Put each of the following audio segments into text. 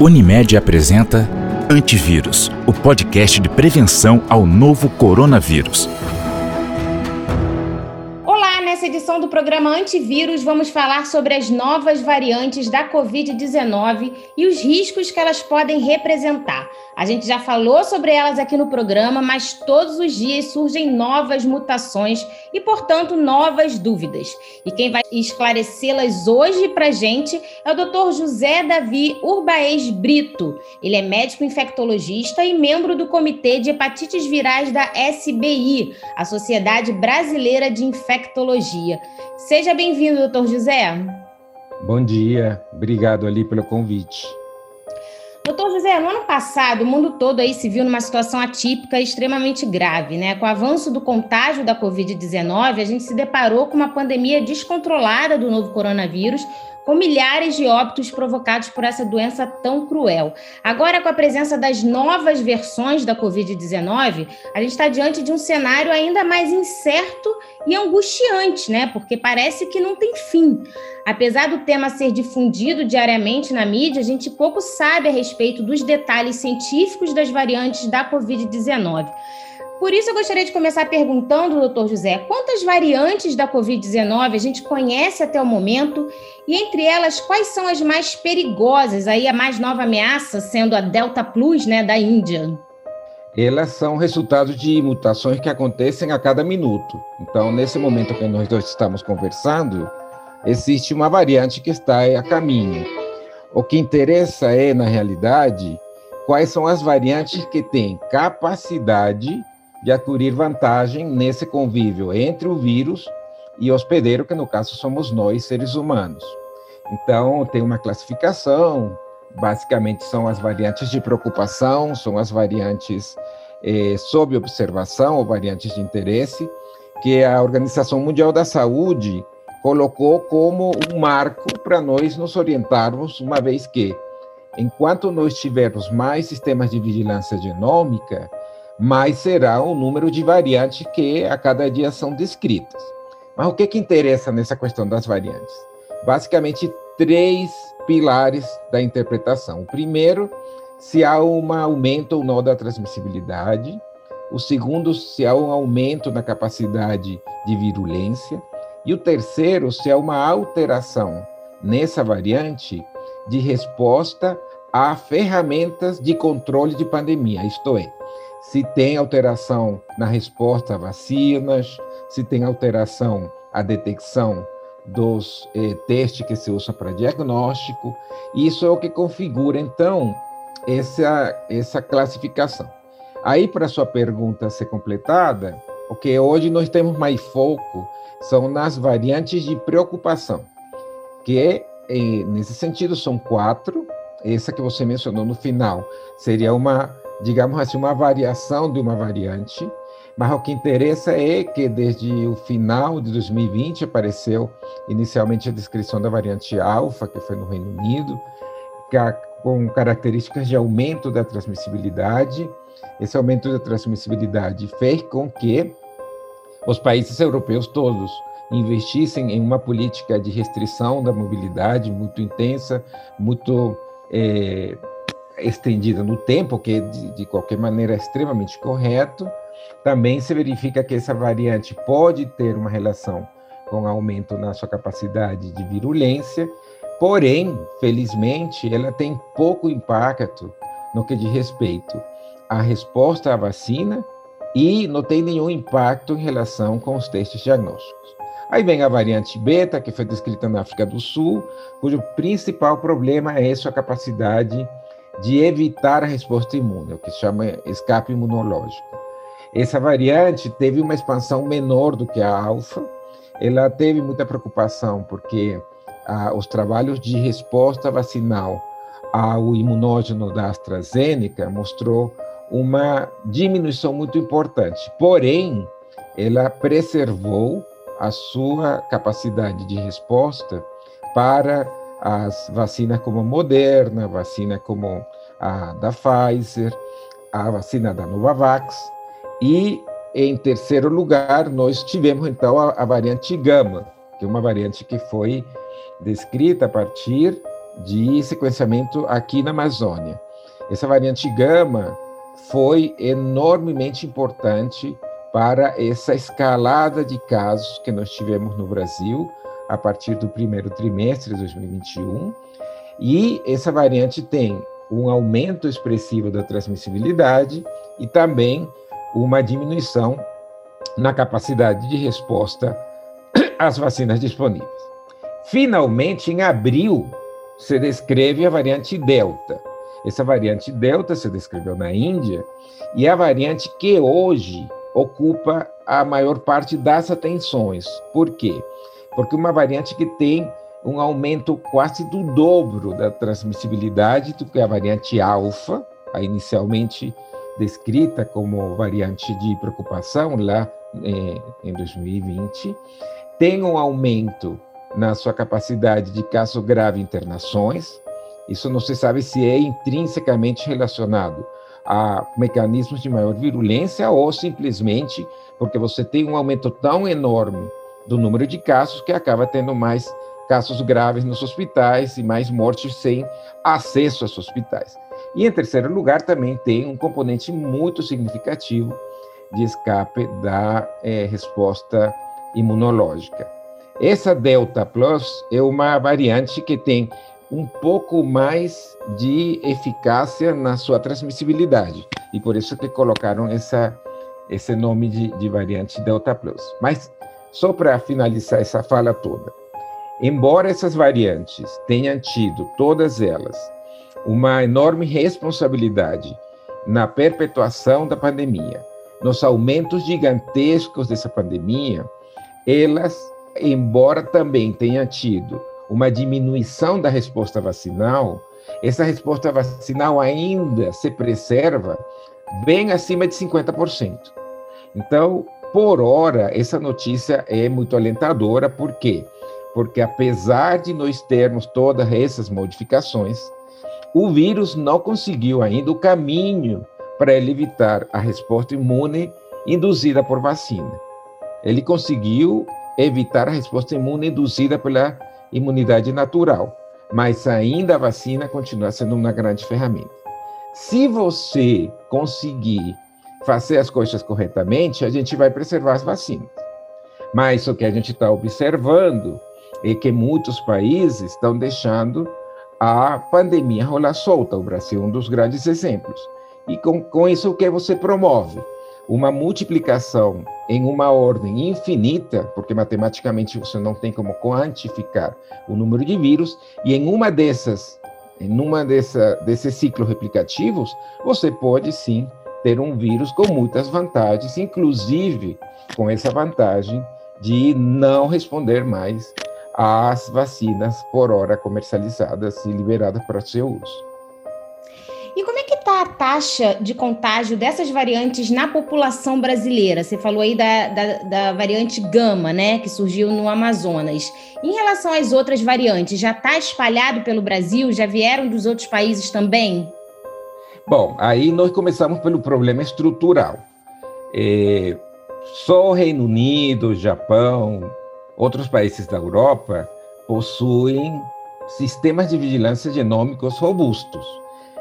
Unimed apresenta Antivírus, o podcast de prevenção ao novo coronavírus. Edição do programa Antivírus, vamos falar sobre as novas variantes da Covid-19 e os riscos que elas podem representar. A gente já falou sobre elas aqui no programa, mas todos os dias surgem novas mutações e, portanto, novas dúvidas. E quem vai esclarecê-las hoje para a gente é o Dr. José Davi Urbaez Brito. Ele é médico infectologista e membro do Comitê de Hepatites Virais da SBI, a Sociedade Brasileira de Infectologia. Seja bem-vindo, doutor José. Bom dia, obrigado ali pelo convite. Doutor José, no ano passado, o mundo todo aí se viu numa situação atípica extremamente grave, né? Com o avanço do contágio da Covid-19, a gente se deparou com uma pandemia descontrolada do novo coronavírus, com milhares de óbitos provocados por essa doença tão cruel. Agora, com a presença das novas versões da Covid-19, a gente está diante de um cenário ainda mais incerto e angustiante, né? Porque parece que não tem fim. Apesar do tema ser difundido diariamente na mídia, a gente pouco sabe a respeito dos detalhes científicos das variantes da Covid-19. Por isso, eu gostaria de começar perguntando, doutor José, quantas variantes da Covid-19 a gente conhece até o momento e, entre elas, quais são as mais perigosas? Aí, a mais nova ameaça sendo a Delta Plus, né, da Índia. Elas são resultado de mutações que acontecem a cada minuto. Então, nesse momento que nós dois estamos conversando, existe uma variante que está a caminho. O que interessa é, na realidade, quais são as variantes que têm capacidade de adquirir vantagem nesse convívio entre o vírus e o hospedeiro, que no caso somos nós, seres humanos. Então, tem uma classificação, basicamente são as variantes de preocupação, são as variantes eh, sob observação ou variantes de interesse, que a Organização Mundial da Saúde colocou como um marco para nós nos orientarmos, uma vez que, enquanto nós tivermos mais sistemas de vigilância genômica, mais será o número de variantes que a cada dia são descritas. Mas o que, que interessa nessa questão das variantes? Basicamente, três pilares da interpretação. O primeiro, se há um aumento ou não da transmissibilidade. O segundo, se há um aumento na capacidade de virulência. E o terceiro, se há uma alteração nessa variante de resposta a ferramentas de controle de pandemia, isto é, se tem alteração na resposta a vacinas, se tem alteração à detecção dos eh, testes que se usam para diagnóstico. Isso é o que configura, então, essa, essa classificação. Aí, para sua pergunta ser completada, o que hoje nós temos mais foco são nas variantes de preocupação, que, eh, nesse sentido, são quatro. Essa que você mencionou no final seria uma digamos assim, uma variação de uma variante, mas o que interessa é que desde o final de 2020 apareceu inicialmente a descrição da variante alfa, que foi no Reino Unido, com características de aumento da transmissibilidade. Esse aumento da transmissibilidade fez com que os países europeus todos investissem em uma política de restrição da mobilidade muito intensa, muito é, estendida no tempo, que de, de qualquer maneira é extremamente correto. Também se verifica que essa variante pode ter uma relação com aumento na sua capacidade de virulência, porém, felizmente, ela tem pouco impacto no que diz respeito à resposta à vacina e não tem nenhum impacto em relação com os testes diagnósticos. Aí vem a variante beta, que foi descrita na África do Sul, cujo principal problema é sua capacidade de evitar a resposta imune, o que se chama escape imunológico. Essa variante teve uma expansão menor do que a alfa, ela teve muita preocupação porque ah, os trabalhos de resposta vacinal ao imunógeno da AstraZeneca mostrou uma diminuição muito importante. Porém, ela preservou a sua capacidade de resposta para as vacinas como Moderna, vacina como a da Pfizer, a vacina da Novavax, e em terceiro lugar nós tivemos então a, a variante Gama, que é uma variante que foi descrita a partir de sequenciamento aqui na Amazônia. Essa variante gama foi enormemente importante para essa escalada de casos que nós tivemos no Brasil a partir do primeiro trimestre de 2021. E essa variante tem um aumento expressivo da transmissibilidade e também uma diminuição na capacidade de resposta às vacinas disponíveis. Finalmente, em abril, se descreve a variante Delta. Essa variante Delta se descreveu na Índia e é a variante que hoje ocupa a maior parte das atenções. Por quê? Porque uma variante que tem um aumento quase do dobro da transmissibilidade do que a variante alfa, a inicialmente descrita como variante de preocupação lá eh, em 2020, tem um aumento na sua capacidade de caso grave internações. Isso não se sabe se é intrinsecamente relacionado a mecanismos de maior virulência ou simplesmente porque você tem um aumento tão enorme do número de casos que acaba tendo mais casos graves nos hospitais e mais mortes sem acesso aos hospitais. E em terceiro lugar, também tem um componente muito significativo de escape da é, resposta imunológica. Essa Delta Plus é uma variante que tem um pouco mais de eficácia na sua transmissibilidade. E por isso que colocaram essa, esse nome de, de variante Delta Plus. Mas, só para finalizar essa fala toda, embora essas variantes tenham tido, todas elas, uma enorme responsabilidade na perpetuação da pandemia, nos aumentos gigantescos dessa pandemia, elas, embora também tenham tido uma diminuição da resposta vacinal, essa resposta vacinal ainda se preserva bem acima de 50%. Então, por hora, essa notícia é muito alentadora, por quê? Porque apesar de nós termos todas essas modificações, o vírus não conseguiu ainda o caminho para ele evitar a resposta imune induzida por vacina. Ele conseguiu evitar a resposta imune induzida pela imunidade natural, mas ainda a vacina continua sendo uma grande ferramenta. Se você conseguir fazer as coisas corretamente, a gente vai preservar as vacinas. Mas o que a gente está observando é que muitos países estão deixando a pandemia rolar solta. O Brasil é um dos grandes exemplos. E com, com isso, o que você promove? uma multiplicação em uma ordem infinita, porque matematicamente você não tem como quantificar o número de vírus, e em uma dessas, em uma dessa, desses ciclos replicativos, você pode sim ter um vírus com muitas vantagens, inclusive com essa vantagem de não responder mais às vacinas por hora comercializadas e liberadas para seu uso. E como é que está a taxa de contágio dessas variantes na população brasileira? Você falou aí da, da, da variante gama, né, que surgiu no Amazonas. Em relação às outras variantes, já está espalhado pelo Brasil? Já vieram dos outros países também? Bom, aí nós começamos pelo problema estrutural. É, só o Reino Unido, Japão, outros países da Europa possuem sistemas de vigilância genômicos robustos.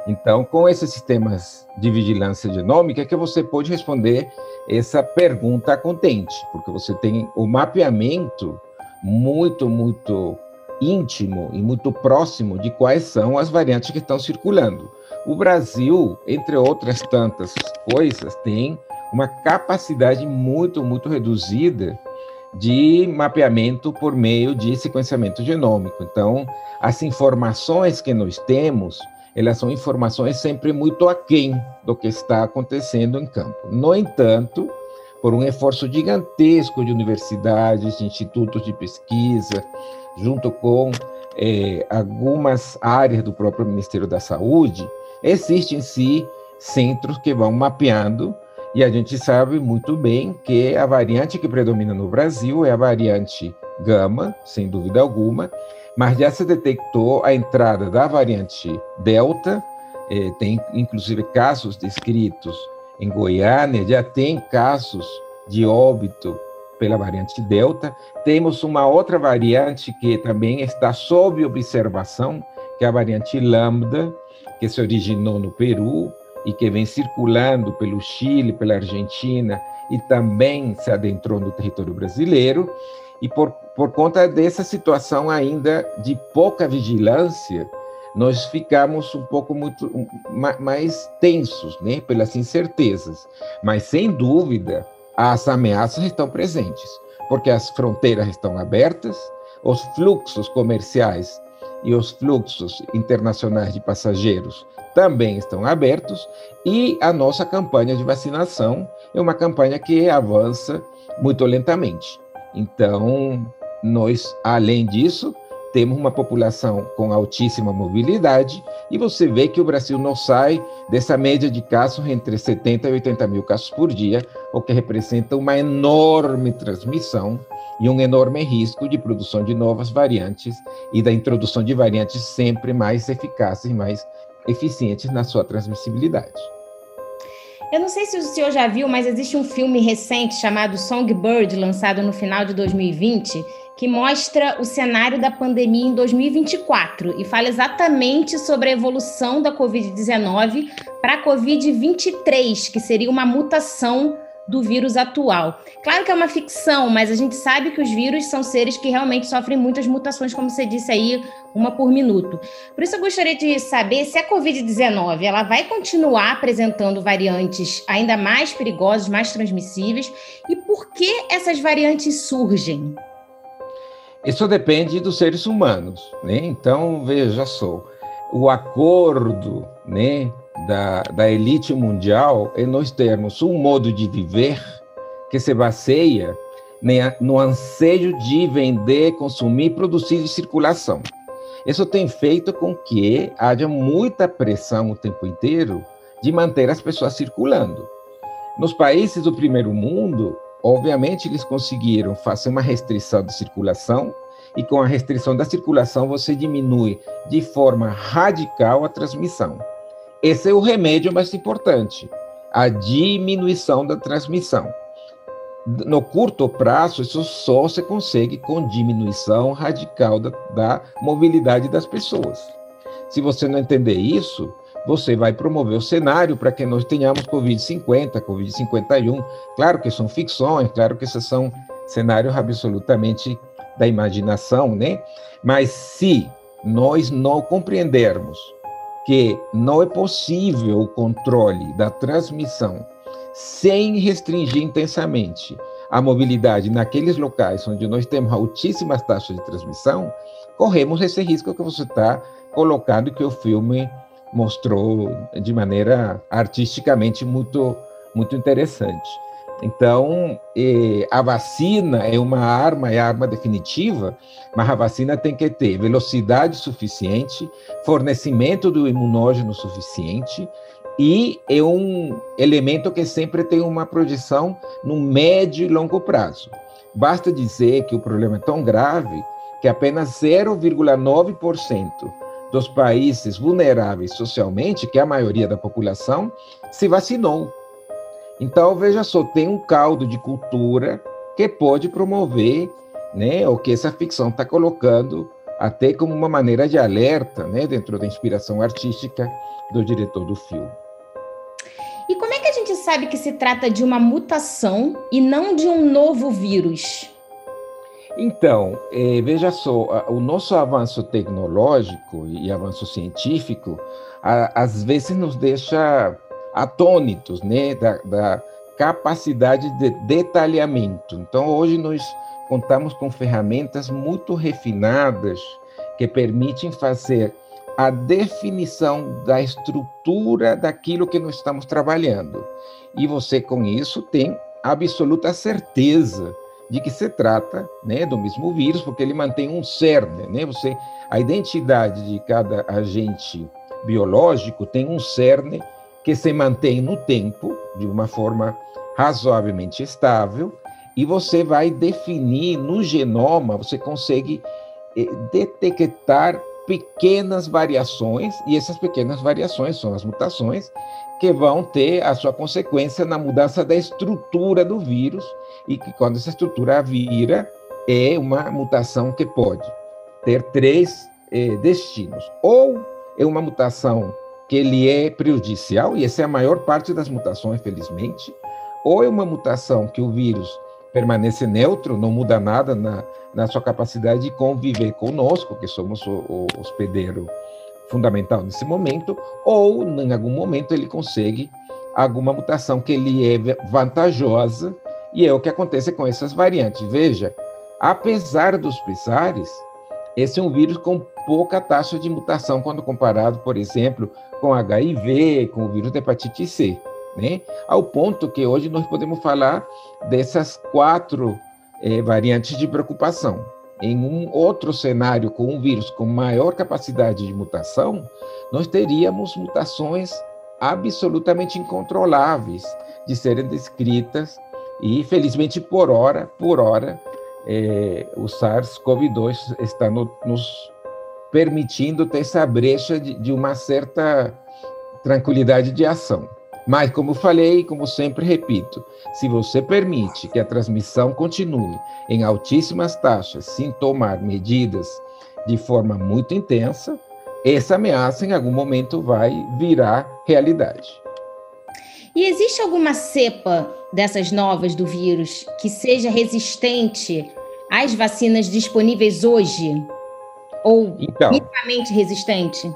Então, com esses sistemas de vigilância genômica, é que você pode responder essa pergunta contente, porque você tem o mapeamento muito, muito íntimo e muito próximo de quais são as variantes que estão circulando. O Brasil, entre outras tantas coisas, tem uma capacidade muito, muito reduzida de mapeamento por meio de sequenciamento genômico. Então, as informações que nós temos elas são informações sempre muito aquém do que está acontecendo em campo. No entanto, por um esforço gigantesco de universidades, de institutos de pesquisa, junto com eh, algumas áreas do próprio Ministério da Saúde, existem sim centros que vão mapeando e a gente sabe muito bem que a variante que predomina no Brasil é a variante gama, sem dúvida alguma, mas já se detectou a entrada da variante Delta, eh, tem inclusive casos descritos em Goiânia, já tem casos de óbito pela variante Delta. Temos uma outra variante que também está sob observação, que é a variante lambda, que se originou no Peru e que vem circulando pelo Chile, pela Argentina e também se adentrou no território brasileiro. E por, por conta dessa situação ainda de pouca vigilância, nós ficamos um pouco muito mais tensos, né, pelas incertezas. Mas sem dúvida, as ameaças estão presentes, porque as fronteiras estão abertas, os fluxos comerciais e os fluxos internacionais de passageiros também estão abertos e a nossa campanha de vacinação é uma campanha que avança muito lentamente. Então, nós, além disso, temos uma população com altíssima mobilidade e você vê que o Brasil não sai dessa média de casos entre 70 e 80 mil casos por dia, o que representa uma enorme transmissão e um enorme risco de produção de novas variantes e da introdução de variantes sempre mais eficazes e mais eficientes na sua transmissibilidade. Eu não sei se o senhor já viu, mas existe um filme recente chamado Songbird, lançado no final de 2020, que mostra o cenário da pandemia em 2024 e fala exatamente sobre a evolução da Covid-19 para a Covid-23, que seria uma mutação do vírus atual. Claro que é uma ficção, mas a gente sabe que os vírus são seres que realmente sofrem muitas mutações, como você disse aí, uma por minuto. Por isso eu gostaria de saber se a COVID-19 ela vai continuar apresentando variantes ainda mais perigosas, mais transmissíveis, e por que essas variantes surgem? Isso depende dos seres humanos, né? Então, veja só, o acordo, né, da, da elite mundial é nós termos um modo de viver que se baseia no anseio de vender, consumir, produzir e circulação. Isso tem feito com que haja muita pressão o tempo inteiro de manter as pessoas circulando. Nos países do primeiro mundo, obviamente, eles conseguiram fazer uma restrição de circulação, e com a restrição da circulação, você diminui de forma radical a transmissão. Esse é o remédio mais importante, a diminuição da transmissão. No curto prazo, isso só se consegue com diminuição radical da, da mobilidade das pessoas. Se você não entender isso, você vai promover o cenário para que nós tenhamos Covid-50, Covid-51. Claro que são ficções, claro que esses são cenários absolutamente da imaginação, né? Mas se nós não compreendermos que não é possível o controle da transmissão sem restringir intensamente a mobilidade naqueles locais onde nós temos altíssimas taxas de transmissão, corremos esse risco que você está colocando que o filme mostrou de maneira artisticamente muito muito interessante. Então, a vacina é uma arma, é a arma definitiva, mas a vacina tem que ter velocidade suficiente, fornecimento do imunógeno suficiente e é um elemento que sempre tem uma projeção no médio e longo prazo. Basta dizer que o problema é tão grave que apenas 0,9% dos países vulneráveis socialmente, que é a maioria da população, se vacinou. Então, veja só, tem um caldo de cultura que pode promover né, o que essa ficção está colocando até como uma maneira de alerta né, dentro da inspiração artística do diretor do filme. E como é que a gente sabe que se trata de uma mutação e não de um novo vírus? Então, eh, veja só, o nosso avanço tecnológico e avanço científico, a, às vezes nos deixa atônitos, né, da, da capacidade de detalhamento. Então, hoje nós contamos com ferramentas muito refinadas que permitem fazer a definição da estrutura daquilo que nós estamos trabalhando. E você, com isso, tem absoluta certeza de que se trata né, do mesmo vírus, porque ele mantém um cerne. Né? Você, a identidade de cada agente biológico tem um cerne que se mantém no tempo de uma forma razoavelmente estável e você vai definir no genoma, você consegue eh, detectar pequenas variações e essas pequenas variações são as mutações que vão ter a sua consequência na mudança da estrutura do vírus e que quando essa estrutura vira é uma mutação que pode ter três eh, destinos. Ou é uma mutação que ele é prejudicial, e essa é a maior parte das mutações, felizmente, ou é uma mutação que o vírus permanece neutro, não muda nada na, na sua capacidade de conviver conosco, que somos o, o hospedeiro fundamental nesse momento, ou em algum momento ele consegue alguma mutação que lhe é vantajosa, e é o que acontece com essas variantes. Veja, apesar dos pesares, esse é um vírus com pouca taxa de mutação quando comparado, por exemplo, com HIV, com o vírus da hepatite C, né? Ao ponto que hoje nós podemos falar dessas quatro é, variantes de preocupação. Em um outro cenário com um vírus com maior capacidade de mutação, nós teríamos mutações absolutamente incontroláveis de serem descritas e, felizmente, por hora, por hora, é, o SARS-CoV-2 está no, nos permitindo ter essa brecha de, de uma certa tranquilidade de ação. Mas, como falei, como sempre repito, se você permite que a transmissão continue em altíssimas taxas, sem tomar medidas de forma muito intensa, essa ameaça em algum momento vai virar realidade. E existe alguma cepa dessas novas do vírus que seja resistente às vacinas disponíveis hoje? Ou então, minimamente resistente?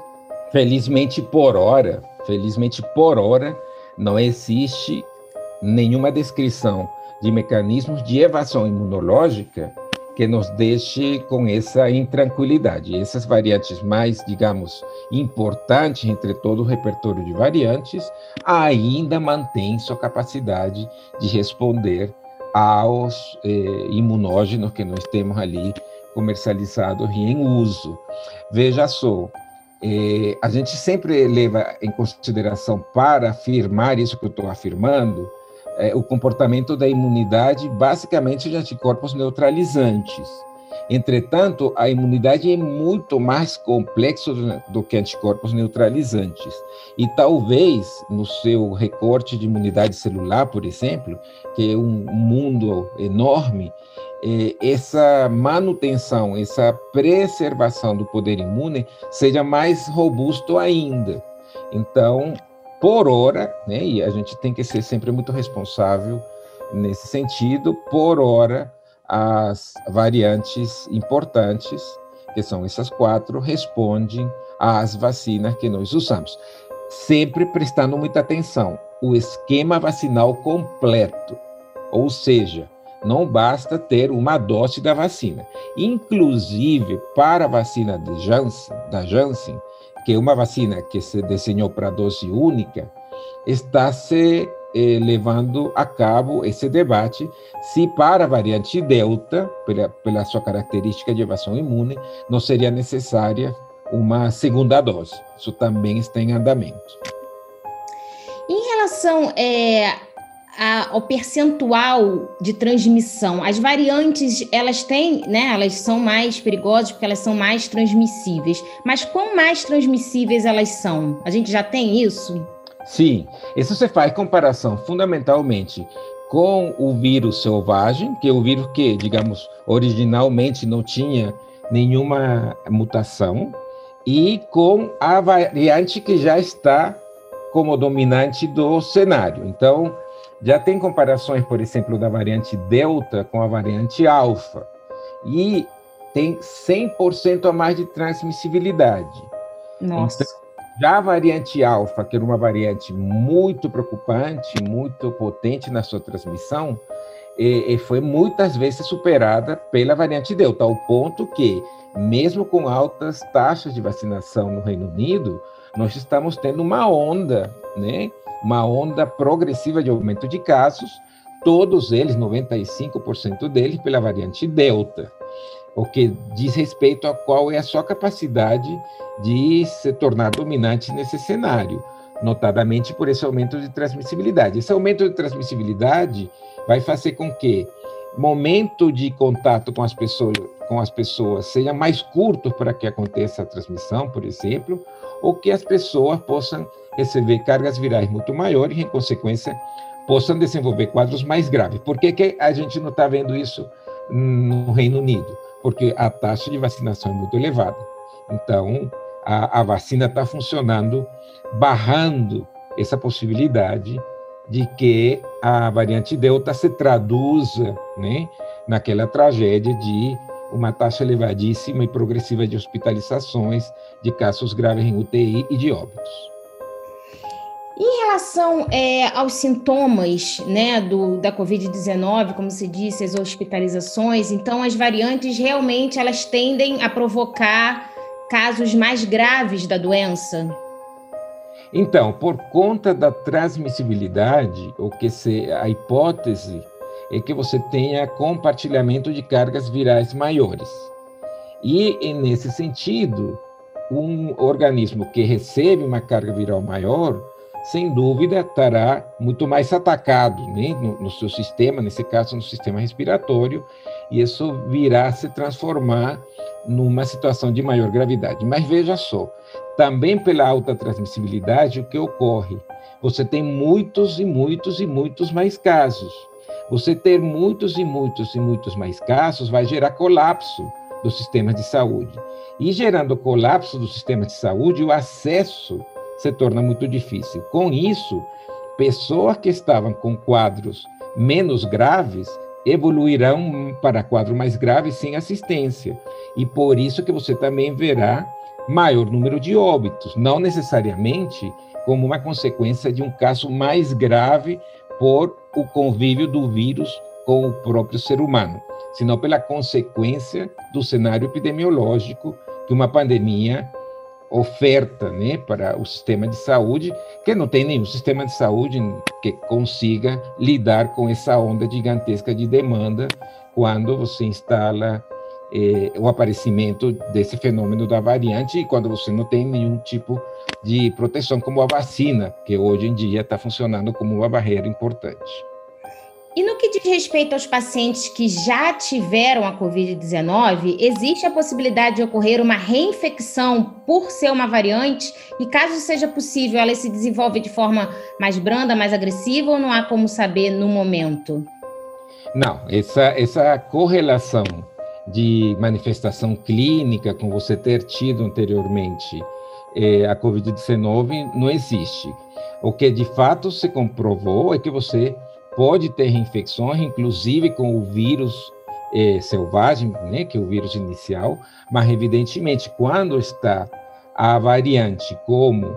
Felizmente por hora, felizmente por hora, não existe nenhuma descrição de mecanismos de evasão imunológica que nos deixe com essa intranquilidade. Essas variantes mais, digamos, importantes entre todo o repertório de variantes, ainda mantêm sua capacidade de responder aos eh, imunógenos que nós temos ali comercializados e em uso. Veja só, eh, a gente sempre leva em consideração para afirmar isso que eu estou afirmando, eh, o comportamento da imunidade, basicamente de anticorpos neutralizantes. Entretanto, a imunidade é muito mais complexa do, que anticorpos neutralizantes. E talvez no seu recorte de imunidade celular, por exemplo, que é um mundo enorme, essa manutenção, essa preservação do poder imune seja mais robusto ainda. Então, por hora, né, e a gente tem que ser sempre muito responsável nesse sentido, por hora, as variantes importantes, que são essas quatro, respondem às vacinas que nós usamos. Sempre prestando muita atenção, o esquema vacinal completo, ou seja, não basta ter uma dose da vacina. Inclusive, para a vacina Janssen, da Janssen, que é uma vacina que se desenhou para dose única, está se eh, levando a cabo esse debate se para a variante Delta, pela, pela sua característica de evasão imune, não seria necessária uma segunda dose. Isso também está em andamento. Em relação é, a, ao percentual de transmissão. As variantes, elas têm, né? Elas são mais perigosas porque elas são mais transmissíveis. Mas quão mais transmissíveis elas são? A gente já tem isso? Sim, isso você faz comparação fundamentalmente com o vírus selvagem, que é o vírus que, digamos, originalmente não tinha nenhuma mutação, e com a variante que já está como dominante do cenário. Então, já tem comparações, por exemplo, da variante Delta com a variante Alfa. E tem 100% a mais de transmissibilidade. Nossa. Então, já a variante Alfa, que era uma variante muito preocupante, muito potente na sua transmissão, e, e foi muitas vezes superada pela variante Delta, ao ponto que, mesmo com altas taxas de vacinação no Reino Unido, nós estamos tendo uma onda, né? Uma onda progressiva de aumento de casos, todos eles, 95% deles, pela variante Delta, o que diz respeito a qual é a sua capacidade de se tornar dominante nesse cenário, notadamente por esse aumento de transmissibilidade. Esse aumento de transmissibilidade vai fazer com que momento de contato com as pessoas, com as pessoas seja mais curto para que aconteça a transmissão, por exemplo, ou que as pessoas possam receber cargas virais muito maiores e, em consequência, possam desenvolver quadros mais graves. Por que, que a gente não está vendo isso no Reino Unido? Porque a taxa de vacinação é muito elevada. Então, a, a vacina está funcionando, barrando essa possibilidade de que a variante Delta se traduza né, naquela tragédia de uma taxa elevadíssima e progressiva de hospitalizações, de casos graves em UTI e de óbitos. Em relação é, aos sintomas né, do, da Covid-19, como se disse, as hospitalizações, então as variantes realmente elas tendem a provocar casos mais graves da doença? Então, por conta da transmissibilidade, o que se, a hipótese é que você tenha compartilhamento de cargas virais maiores. E, nesse sentido, um organismo que recebe uma carga viral maior, sem dúvida, estará muito mais atacado né, no, no seu sistema, nesse caso, no sistema respiratório, e isso virá se transformar numa situação de maior gravidade. Mas veja só, também pela alta transmissibilidade, o que ocorre? Você tem muitos e muitos e muitos mais casos. Você ter muitos e muitos e muitos mais casos vai gerar colapso do sistema de saúde. E gerando colapso do sistema de saúde, o acesso se torna muito difícil. Com isso, pessoas que estavam com quadros menos graves evoluirão para quadro mais grave sem assistência. E por isso que você também verá maior número de óbitos, não necessariamente como uma consequência de um caso mais grave por o convívio do vírus com o próprio ser humano, senão pela consequência do cenário epidemiológico que uma pandemia oferta né, para o sistema de saúde, que não tem nenhum sistema de saúde que consiga lidar com essa onda gigantesca de demanda quando você instala eh, o aparecimento desse fenômeno da variante e quando você não tem nenhum tipo de proteção, como a vacina, que hoje em dia está funcionando como uma barreira importante. E no que diz respeito aos pacientes que já tiveram a Covid-19, existe a possibilidade de ocorrer uma reinfecção por ser uma variante? E caso seja possível, ela se desenvolve de forma mais branda, mais agressiva, ou não há como saber no momento? Não, essa, essa correlação de manifestação clínica com você ter tido anteriormente eh, a Covid-19 não existe. O que de fato se comprovou é que você pode ter reinfecções, inclusive com o vírus é, selvagem, né, que é o vírus inicial, mas evidentemente quando está a variante como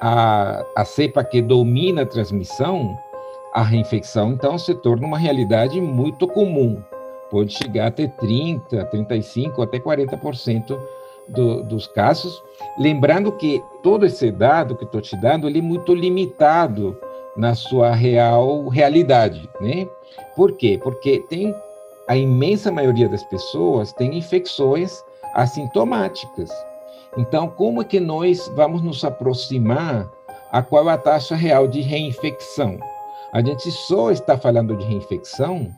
a, a cepa que domina a transmissão, a reinfecção então se torna uma realidade muito comum. Pode chegar até 30, 35, até 40% do, dos casos. Lembrando que todo esse dado que estou te dando ele é muito limitado na sua real realidade, né? Por quê? Porque tem a imensa maioria das pessoas tem infecções assintomáticas. Então, como é que nós vamos nos aproximar a qual é a taxa real de reinfecção? A gente só está falando de reinfecção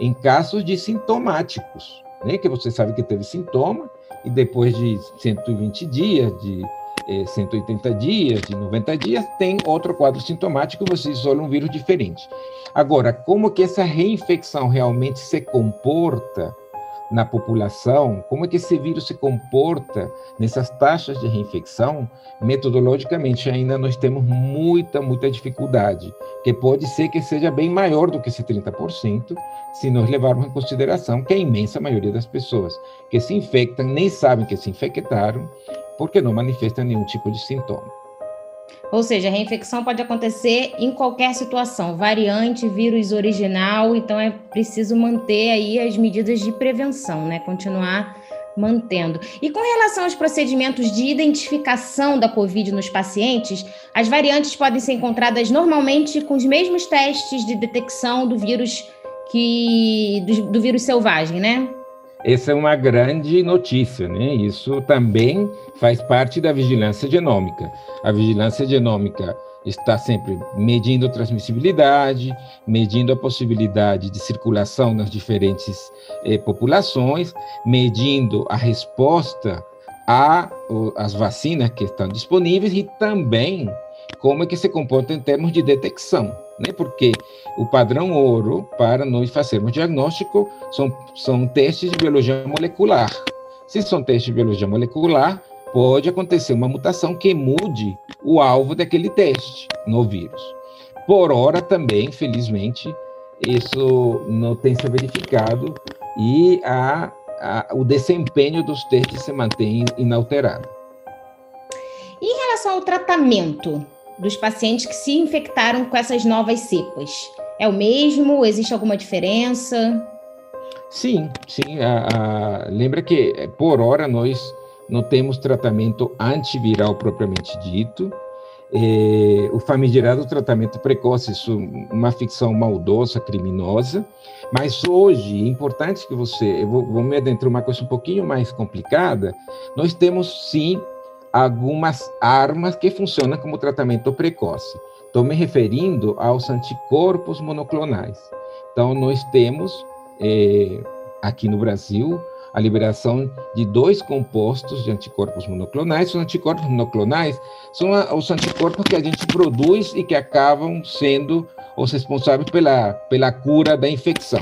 em casos de sintomáticos, né? Que você sabe que teve sintoma e depois de 120 dias, de 180 dias, de 90 dias, tem outro quadro sintomático, você isola um vírus diferente. Agora, como que essa reinfecção realmente se comporta na população, como é que esse vírus se comporta nessas taxas de reinfecção, metodologicamente ainda nós temos muita, muita dificuldade, que pode ser que seja bem maior do que esse 30%, se nós levarmos em consideração que a imensa maioria das pessoas que se infectam nem sabem que se infectaram porque não manifesta nenhum tipo de sintoma. Ou seja, a reinfecção pode acontecer em qualquer situação, variante, vírus original, então é preciso manter aí as medidas de prevenção, né? Continuar mantendo. E com relação aos procedimentos de identificação da COVID nos pacientes, as variantes podem ser encontradas normalmente com os mesmos testes de detecção do vírus que do, do vírus selvagem, né? Essa é uma grande notícia, né? Isso também faz parte da vigilância genômica. A vigilância genômica está sempre medindo a transmissibilidade, medindo a possibilidade de circulação nas diferentes eh, populações, medindo a resposta às vacinas que estão disponíveis e também como é que se comporta em termos de detecção né? Porque o padrão ouro para nós fazermos diagnóstico são, são testes de biologia molecular. Se são testes de biologia molecular, pode acontecer uma mutação que mude o alvo daquele teste no vírus. Por hora também, felizmente, isso não tem se verificado e a, a, o desempenho dos testes se mantém inalterado. Em relação ao tratamento dos pacientes que se infectaram com essas novas cepas, é o mesmo? Existe alguma diferença? Sim, sim. A, a, lembra que por hora nós não temos tratamento antiviral propriamente dito. É, o famigerado tratamento precoce, isso uma ficção maldosa, criminosa, mas hoje, é importante que você, eu vou, vou me adentrar uma coisa um pouquinho mais complicada, nós temos sim algumas armas que funcionam como tratamento precoce. Estou me referindo aos anticorpos monoclonais. Então, nós temos é, aqui no Brasil a liberação de dois compostos de anticorpos monoclonais. Os anticorpos monoclonais são os anticorpos que a gente produz e que acabam sendo os responsáveis pela, pela cura da infecção.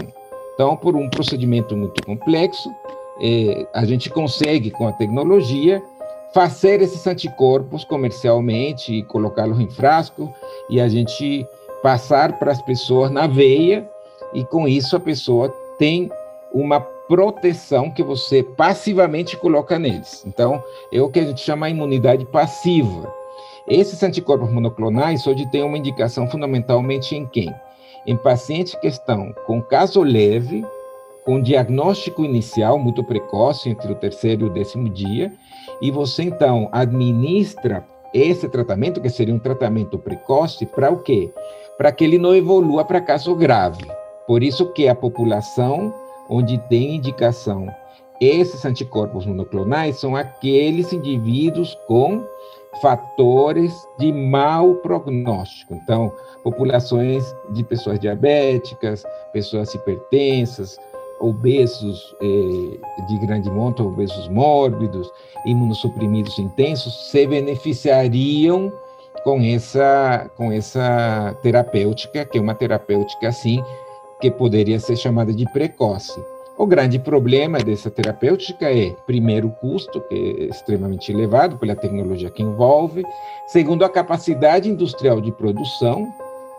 Então, por um procedimento muito complexo, é, a gente consegue, com a tecnologia, fazer esses anticorpos comercialmente e colocá-los em frasco e a gente passar para as pessoas na veia e com isso a pessoa tem uma proteção que você passivamente coloca neles. Então, é o que a gente chama de imunidade passiva. Esses anticorpos monoclonais hoje têm uma indicação fundamentalmente em quem? Em pacientes que estão com caso leve, com diagnóstico inicial muito precoce, entre o terceiro e o décimo dia, e você então administra esse tratamento, que seria um tratamento precoce, para o quê? Para que ele não evolua para caso grave. Por isso que a população onde tem indicação esses anticorpos monoclonais são aqueles indivíduos com fatores de mau prognóstico. Então, populações de pessoas diabéticas, pessoas hipertensas, obesos eh, de grande monta, obesos mórbidos, imunossuprimidos intensos, se beneficiariam com essa, com essa terapêutica, que é uma terapêutica, assim, que poderia ser chamada de precoce. O grande problema dessa terapêutica é, primeiro, o custo, que é extremamente elevado pela tecnologia que envolve, segundo, a capacidade industrial de produção,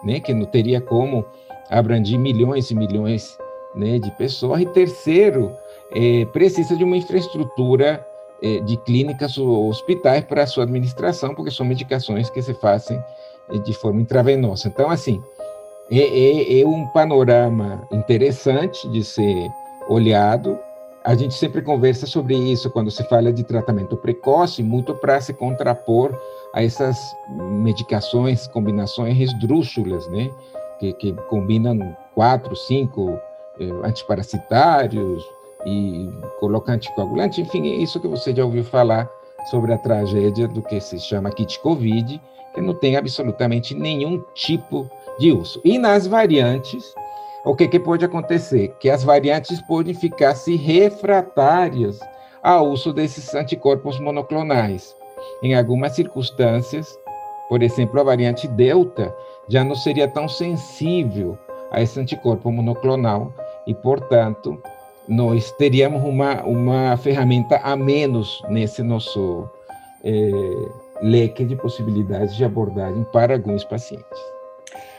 né, que não teria como abranger milhões e milhões né, de pessoas, e terceiro, é, precisa de uma infraestrutura é, de clínicas ou hospitais para a sua administração, porque são medicações que se fazem é, de forma intravenosa. Então, assim, é, é, é um panorama interessante de ser olhado. A gente sempre conversa sobre isso quando se fala de tratamento precoce, muito para se contrapor a essas medicações, combinações esdrúxulas, né? Que, que combinam quatro, cinco antiparasitários e colocam anticoagulante, enfim, é isso que você já ouviu falar sobre a tragédia do que se chama kit COVID, que não tem absolutamente nenhum tipo de uso. E nas variantes, o que, que pode acontecer? Que as variantes podem ficar se refratárias ao uso desses anticorpos monoclonais. Em algumas circunstâncias, por exemplo, a variante Delta já não seria tão sensível a esse anticorpo monoclonal e, portanto, nós teríamos uma, uma ferramenta a menos nesse nosso é, leque de possibilidades de abordagem para alguns pacientes.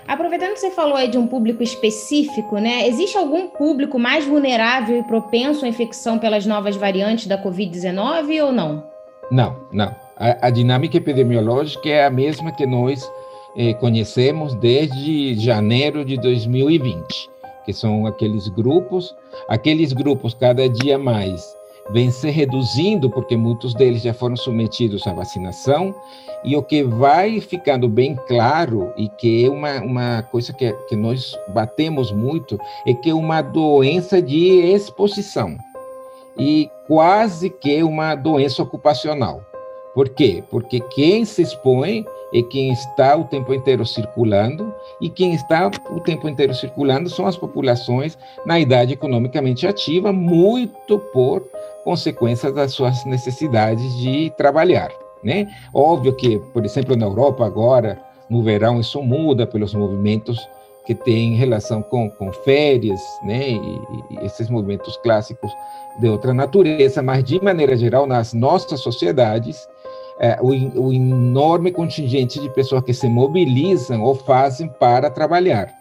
Aproveitando que você falou aí de um público específico, né? Existe algum público mais vulnerável e propenso à infecção pelas novas variantes da Covid-19 ou não? Não, não. A, a, dinâmica epidemiológica é a mesma que nós eh, conhecemos desde janeiro de 2020, que são aqueles grupos, aqueles grupos cada dia mais vem se reduzindo, porque muitos deles já foram submetidos à vacinação, e o que vai ficando bem claro, e que é uma, uma coisa que, que nós batemos muito, é que é uma doença de exposição, e quase que uma doença ocupacional. Por quê? Porque quem se expõe é quem está o tempo inteiro circulando, e quem está o tempo inteiro circulando são as populações na idade economicamente ativa, muito por consequência das suas necessidades de trabalhar. Né? Óbvio que, por exemplo, na Europa agora, no verão, isso muda pelos movimentos que tem relação com, com férias, né, e, e esses movimentos clássicos de outra natureza, mas de maneira geral, nas nossas sociedades, é, o, o, enorme contingente de pessoas que se mobilizam ou fazem para trabalhar.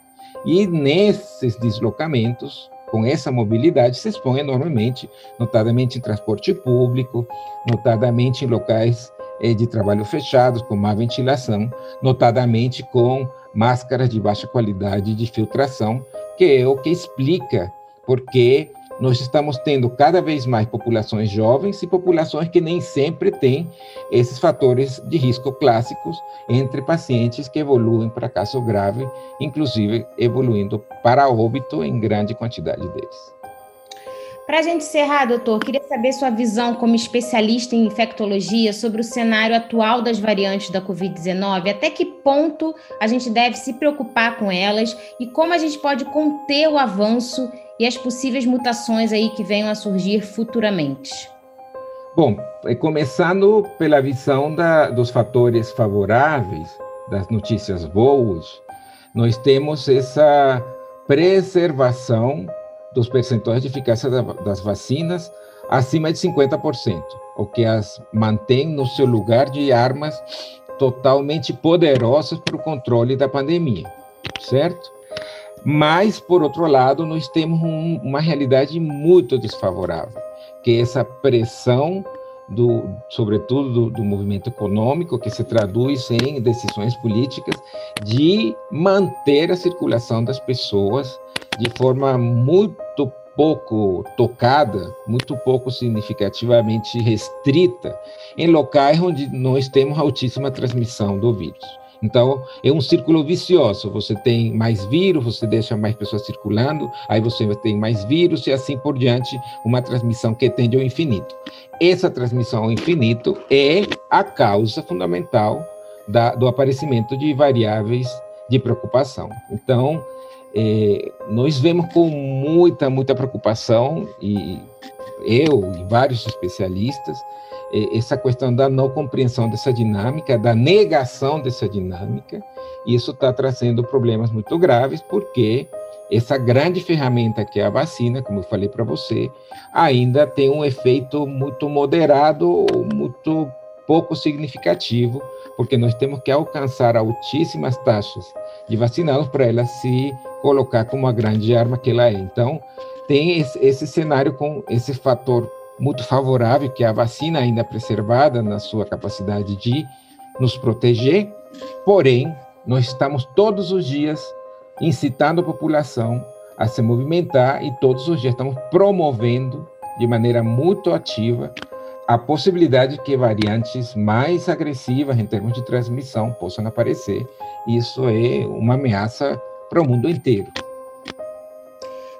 E nesses deslocamentos, com essa mobilidade, se expõe enormemente, notadamente em transporte público, notadamente em locais eh, de trabalho fechados, com má ventilação, notadamente com máscaras de baixa qualidade de filtração, que é o que explica porque nós estamos tendo cada vez mais populações jovens e populações que nem sempre têm esses fatores de risco clássicos entre pacientes que evoluem para caso grave, inclusive evoluindo para óbito em grande quantidade deles. Para a gente encerrar, doutor, queria saber sua visão como especialista em infectologia sobre o cenário atual das variantes da Covid-19, até que ponto a gente deve se preocupar com elas e como a gente pode conter o avanço e as possíveis mutações aí que venham a surgir futuramente. Bom, começando pela visão da, dos fatores favoráveis, das notícias boas, nós temos essa preservação dos percentuais de eficácia das vacinas acima de 50%, o que as mantém no seu lugar de armas totalmente poderosas para o controle da pandemia, certo? Mas, por outro lado, nós temos um, uma realidade muito desfavorável, que é essa pressão do, sobretudo do, do, movimento econômico, que se traduz em decisões políticas de manter a circulação das pessoas de forma muito pouco tocada, muito pouco significativamente restrita, em locais onde nós temos altíssima transmissão do vírus. Então, é um círculo vicioso. Você tem mais vírus, você deixa mais pessoas circulando, aí você tem mais vírus e assim por diante, uma transmissão que tende ao infinito. Essa transmissão ao infinito é a causa fundamental da, do aparecimento de variáveis de preocupação. Então, é, nós vemos com muita, muita preocupação, e eu e vários especialistas, essa questão da não compreensão dessa dinâmica, da negação dessa dinâmica, isso está trazendo problemas muito graves, porque essa grande ferramenta que é a vacina, como eu falei para você, ainda tem um efeito muito moderado muito pouco significativo, porque nós temos que alcançar altíssimas taxas de vacinados para ela se colocar como uma grande arma que ela é. Então, tem esse, esse cenário com esse fator muito favorável, que é a vacina ainda preservada na sua capacidade de nos proteger, porém, nós estamos todos os dias incitando a população a se movimentar e todos os dias estamos promovendo de maneira muito ativa a possibilidade de que variantes mais agressivas em termos de transmissão possam aparecer. Isso é uma ameaça para o mundo inteiro.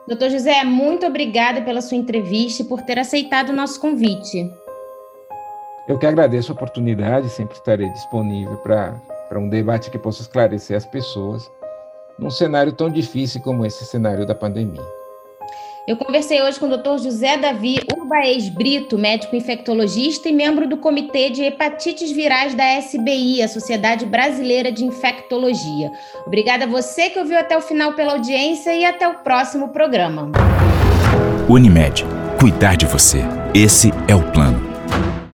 Doutor José, muito obrigada pela sua entrevista e por ter aceitado o nosso convite. Eu que agradeço a oportunidade, sempre estarei disponível para um debate que possa esclarecer as pessoas num cenário tão difícil como esse cenário da pandemia. Eu conversei hoje com o Dr. José Davi Urbaez Brito, médico infectologista e membro do Comitê de Hepatites Virais da SBI, a Sociedade Brasileira de Infectologia. Obrigada a você que ouviu até o final pela audiência e até o próximo programa. Unimed, cuidar de você. Esse é o plano.